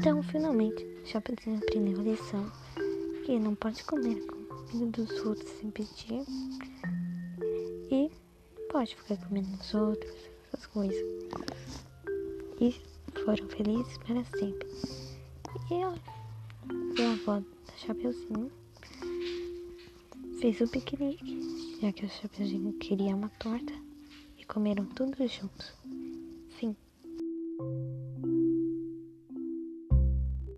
Então, finalmente, Chapeuzinho aprendeu a lição que não pode comer comida dos outros sem pedir e pode ficar comendo os outros, essas coisas. E foram felizes para sempre. E a avó da Chapeuzinho fez o piquenique, já que o Chapeuzinho queria uma torta e comeram tudo juntos.